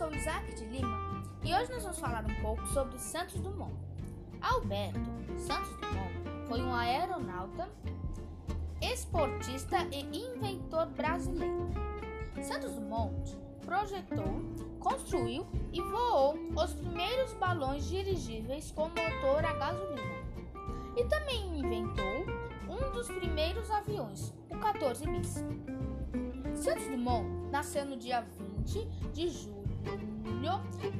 sou Isaac de Lima e hoje nós vamos falar um pouco sobre Santos Dumont. Alberto Santos Dumont foi um aeronauta, esportista e inventor brasileiro. Santos Dumont projetou, construiu e voou os primeiros balões dirigíveis com motor a gasolina. E também inventou um dos primeiros aviões, o 14 bis. Santos Dumont nasceu no dia 20 de julho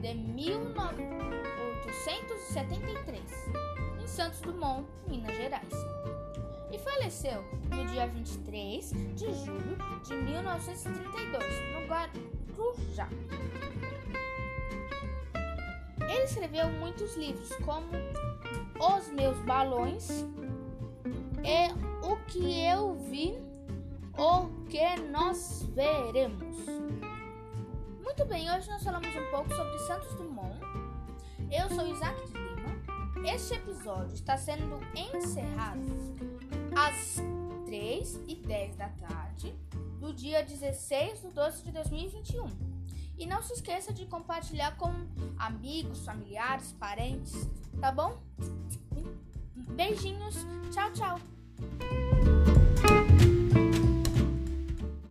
de 1873 em Santos Dumont, Minas Gerais. E faleceu no dia 23 de julho de 1932, no Guarujá. Ele escreveu muitos livros, como Os Meus Balões e O que Eu Vi, O que Nós Veremos. Muito bem, hoje nós falamos um pouco sobre Santos Dumont. Eu sou Isaac de Lima. Este episódio está sendo encerrado às 3 e 10 da tarde do dia 16 de 12 de 2021. E não se esqueça de compartilhar com amigos, familiares, parentes, tá bom? Beijinhos, tchau, tchau!